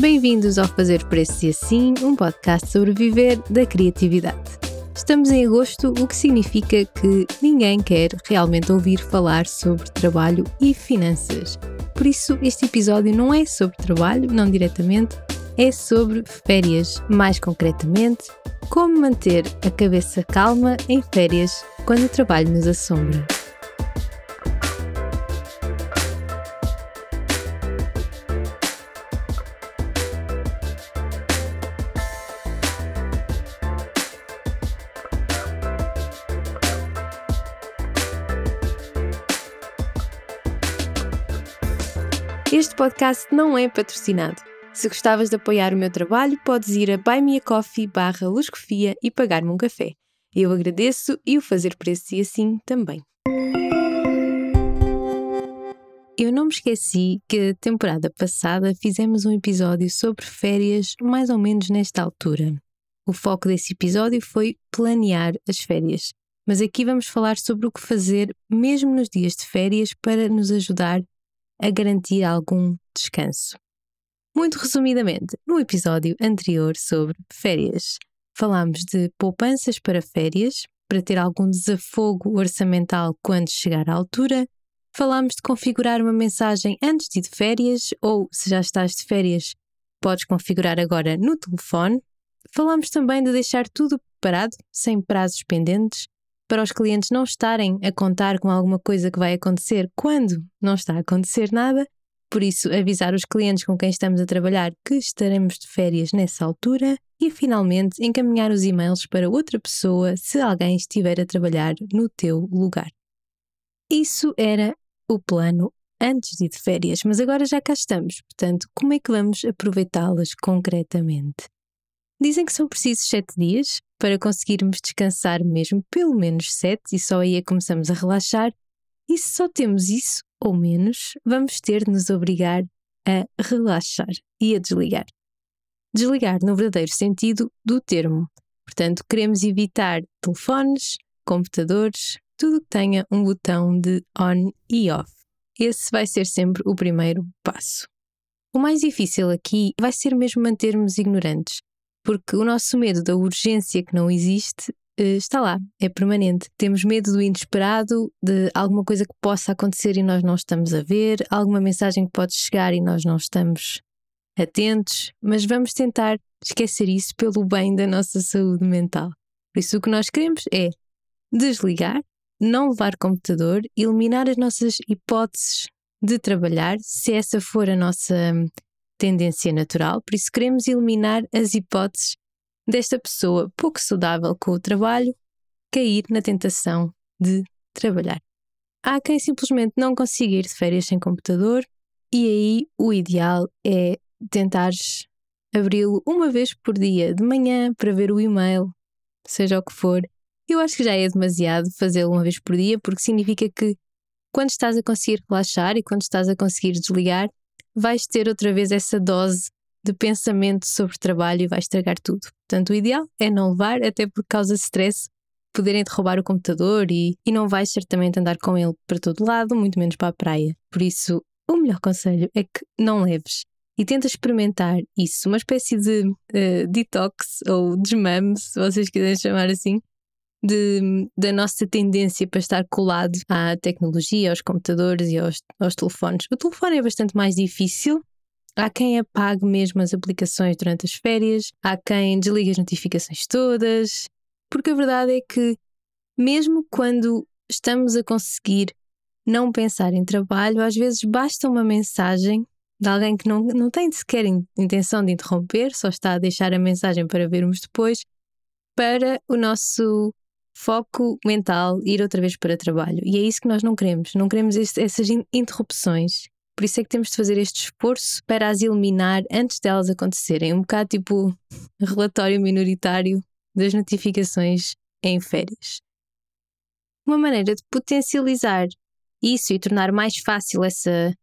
Bem-vindos ao Fazer Preços e Assim, um podcast sobre viver da criatividade. Estamos em agosto, o que significa que ninguém quer realmente ouvir falar sobre trabalho e finanças. Por isso, este episódio não é sobre trabalho, não diretamente, é sobre férias, mais concretamente, como manter a cabeça calma em férias quando o trabalho nos assombra. Podcast não é patrocinado. Se gostavas de apoiar o meu trabalho, podes ir a buymeacoffee barra luscofia e pagar-me um café. Eu agradeço e o fazer preço e assim também. Eu não me esqueci que a temporada passada fizemos um episódio sobre férias mais ou menos nesta altura. O foco desse episódio foi planear as férias, mas aqui vamos falar sobre o que fazer mesmo nos dias de férias para nos ajudar a garantir algum descanso. Muito resumidamente, no episódio anterior sobre férias, falámos de poupanças para férias, para ter algum desafogo orçamental quando chegar à altura. Falámos de configurar uma mensagem antes de ir de férias, ou se já estás de férias, podes configurar agora no telefone. Falámos também de deixar tudo preparado, sem prazos pendentes, para os clientes não estarem a contar com alguma coisa que vai acontecer quando não está a acontecer nada. Por isso, avisar os clientes com quem estamos a trabalhar que estaremos de férias nessa altura e, finalmente, encaminhar os e-mails para outra pessoa se alguém estiver a trabalhar no teu lugar. Isso era o plano antes de ir de férias, mas agora já cá estamos, portanto, como é que vamos aproveitá-las concretamente? Dizem que são precisos sete dias para conseguirmos descansar mesmo pelo menos sete e só aí é começamos a relaxar. E se só temos isso ou menos, vamos ter de nos obrigar a relaxar e a desligar. Desligar no verdadeiro sentido do termo. Portanto, queremos evitar telefones, computadores, tudo que tenha um botão de on e off. Esse vai ser sempre o primeiro passo. O mais difícil aqui vai ser mesmo mantermos ignorantes porque o nosso medo da urgência que não existe eh, está lá, é permanente. Temos medo do inesperado, de alguma coisa que possa acontecer e nós não estamos a ver, alguma mensagem que pode chegar e nós não estamos atentos, mas vamos tentar esquecer isso pelo bem da nossa saúde mental. Por isso, o que nós queremos é desligar, não levar computador, eliminar as nossas hipóteses de trabalhar, se essa for a nossa tendência natural, por isso queremos eliminar as hipóteses desta pessoa pouco saudável com o trabalho cair na tentação de trabalhar. Há quem simplesmente não consiga ir de férias sem computador e aí o ideal é tentares abri-lo uma vez por dia, de manhã, para ver o e-mail, seja o que for. Eu acho que já é demasiado fazê-lo uma vez por dia, porque significa que quando estás a conseguir relaxar e quando estás a conseguir desligar, vais ter outra vez essa dose de pensamento sobre trabalho e vai estragar tudo. Portanto, o ideal é não levar, até por causa de stress, poderem te roubar o computador e, e não vais certamente andar com ele para todo lado, muito menos para a praia. Por isso, o melhor conselho é que não leves e tenta experimentar isso, uma espécie de uh, detox ou desmame, se vocês quiserem chamar assim, de, da nossa tendência para estar colado à tecnologia, aos computadores e aos, aos telefones. O telefone é bastante mais difícil. Há quem apague mesmo as aplicações durante as férias, há quem desligue as notificações todas, porque a verdade é que, mesmo quando estamos a conseguir não pensar em trabalho, às vezes basta uma mensagem de alguém que não, não tem sequer intenção de interromper, só está a deixar a mensagem para vermos depois, para o nosso foco mental, ir outra vez para trabalho. E é isso que nós não queremos. Não queremos este, essas interrupções. Por isso é que temos de fazer este esforço para as eliminar antes delas acontecerem. Um bocado tipo relatório minoritário das notificações em férias. Uma maneira de potencializar isso e tornar mais fácil essa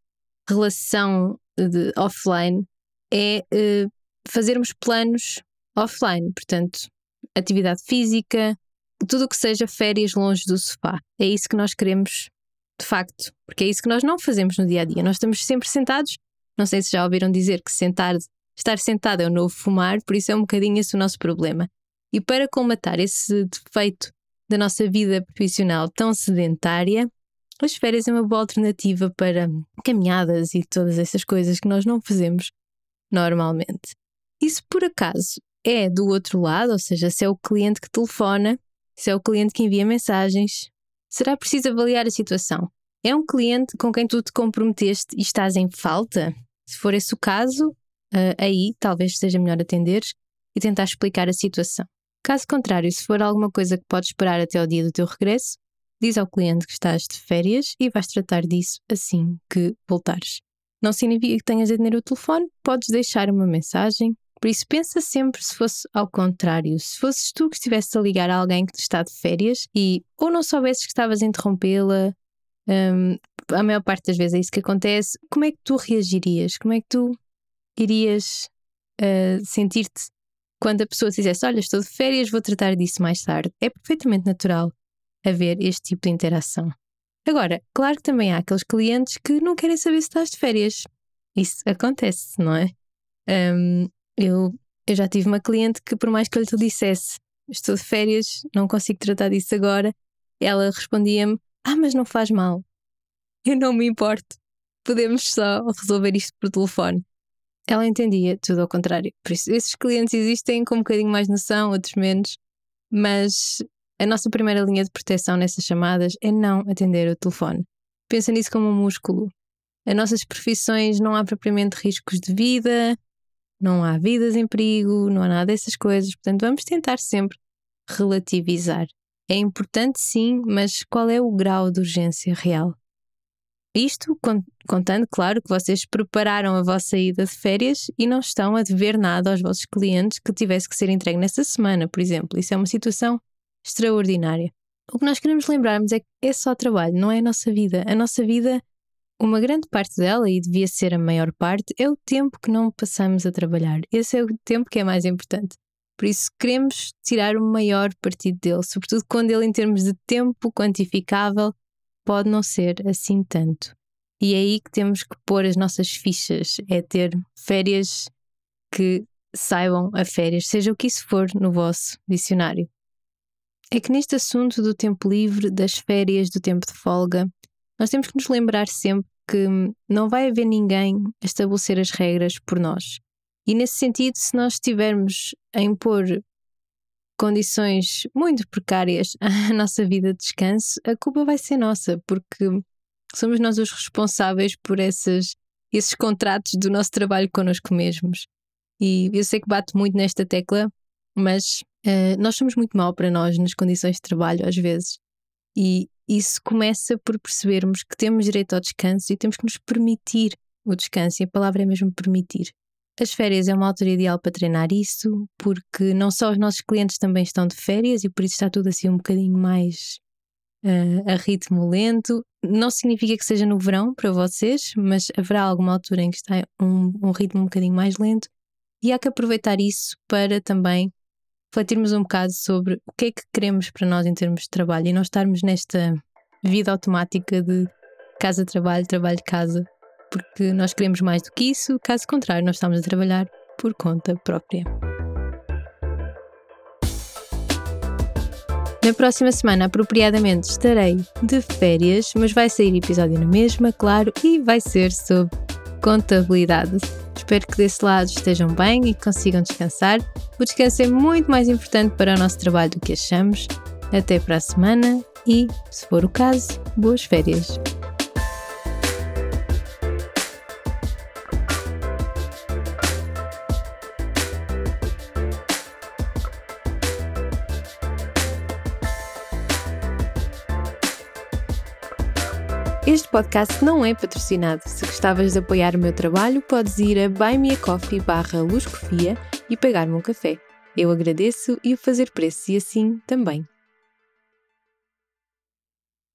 relação de offline é uh, fazermos planos offline, portanto, atividade física, tudo o que seja férias longe do sofá. É isso que nós queremos, de facto, porque é isso que nós não fazemos no dia a dia. Nós estamos sempre sentados. Não sei se já ouviram dizer que sentar estar sentado é o novo fumar, por isso é um bocadinho esse o nosso problema. E para combatar esse defeito da nossa vida profissional tão sedentária, as férias é uma boa alternativa para caminhadas e todas essas coisas que nós não fazemos normalmente. E se por acaso é do outro lado, ou seja, se é o cliente que telefona, se é o cliente que envia mensagens, será preciso avaliar a situação. É um cliente com quem tu te comprometeste e estás em falta? Se for esse o caso, uh, aí talvez seja melhor atenderes e tentar explicar a situação. Caso contrário, se for alguma coisa que podes esperar até ao dia do teu regresso, diz ao cliente que estás de férias e vais tratar disso assim que voltares. Não significa que tenhas de atender o telefone, podes deixar uma mensagem. Por isso, pensa sempre se fosse ao contrário. Se fosses tu que estivesse a ligar a alguém que está de férias e ou não soubesses que estavas a interrompê-la, um, a maior parte das vezes é isso que acontece, como é que tu reagirias? Como é que tu irias uh, sentir-te quando a pessoa dissesse: Olha, estou de férias, vou tratar disso mais tarde? É perfeitamente natural haver este tipo de interação. Agora, claro que também há aqueles clientes que não querem saber se estás de férias. Isso acontece, não é? Um, eu, eu já tive uma cliente que, por mais que eu lhe dissesse estou de férias, não consigo tratar disso agora, ela respondia-me: Ah, mas não faz mal. Eu não me importo. Podemos só resolver isto por telefone. Ela entendia tudo ao contrário. Por isso, esses clientes existem com um bocadinho mais noção, outros menos, mas a nossa primeira linha de proteção nessas chamadas é não atender o telefone. Pensa nisso como um músculo. As nossas profissões não há propriamente riscos de vida, não há vidas em perigo, não há nada dessas coisas. Portanto, vamos tentar sempre relativizar. É importante sim, mas qual é o grau de urgência real? Isto contando, claro, que vocês prepararam a vossa ida de férias e não estão a dever nada aos vossos clientes que tivesse que ser entregue nessa semana, por exemplo. Isso é uma situação extraordinária. O que nós queremos lembrarmos é que é só trabalho, não é a nossa vida. A nossa vida, uma grande parte dela, e devia ser a maior parte, é o tempo que não passamos a trabalhar. Esse é o tempo que é mais importante. Por isso, queremos tirar o maior partido dele, sobretudo quando ele, em termos de tempo quantificável, pode não ser assim tanto. E é aí que temos que pôr as nossas fichas, é ter férias que saibam a férias, seja o que isso for no vosso dicionário é que neste assunto do tempo livre, das férias, do tempo de folga, nós temos que nos lembrar sempre que não vai haver ninguém a estabelecer as regras por nós. E nesse sentido, se nós estivermos a impor condições muito precárias à nossa vida de descanso, a culpa vai ser nossa, porque somos nós os responsáveis por esses, contratos do nosso trabalho connosco mesmos. E eu sei que bato muito nesta tecla, mas uh, nós somos muito mal para nós nas condições de trabalho, às vezes. E isso começa por percebermos que temos direito ao descanso e temos que nos permitir o descanso. E a palavra é mesmo permitir. As férias é uma altura ideal para treinar isso, porque não só os nossos clientes também estão de férias e por isso está tudo assim um bocadinho mais uh, a ritmo lento. Não significa que seja no verão para vocês, mas haverá alguma altura em que está um, um ritmo um bocadinho mais lento e há que aproveitar isso para também refletirmos um bocado sobre o que é que queremos para nós em termos de trabalho e não estarmos nesta vida automática de casa-trabalho, trabalho-casa, porque nós queremos mais do que isso, caso contrário, nós estamos a trabalhar por conta própria. Na próxima semana, apropriadamente, estarei de férias, mas vai sair episódio na mesma, claro, e vai ser sobre contabilidade. Espero que desse lado estejam bem e que consigam descansar. O descanso é muito mais importante para o nosso trabalho do que achamos. Até para a semana e, se for o caso, boas férias. Este podcast não é patrocinado. Se gostavas de apoiar o meu trabalho, podes ir a buymeacoffee e pagar-me um café. Eu agradeço e o fazer preço e assim também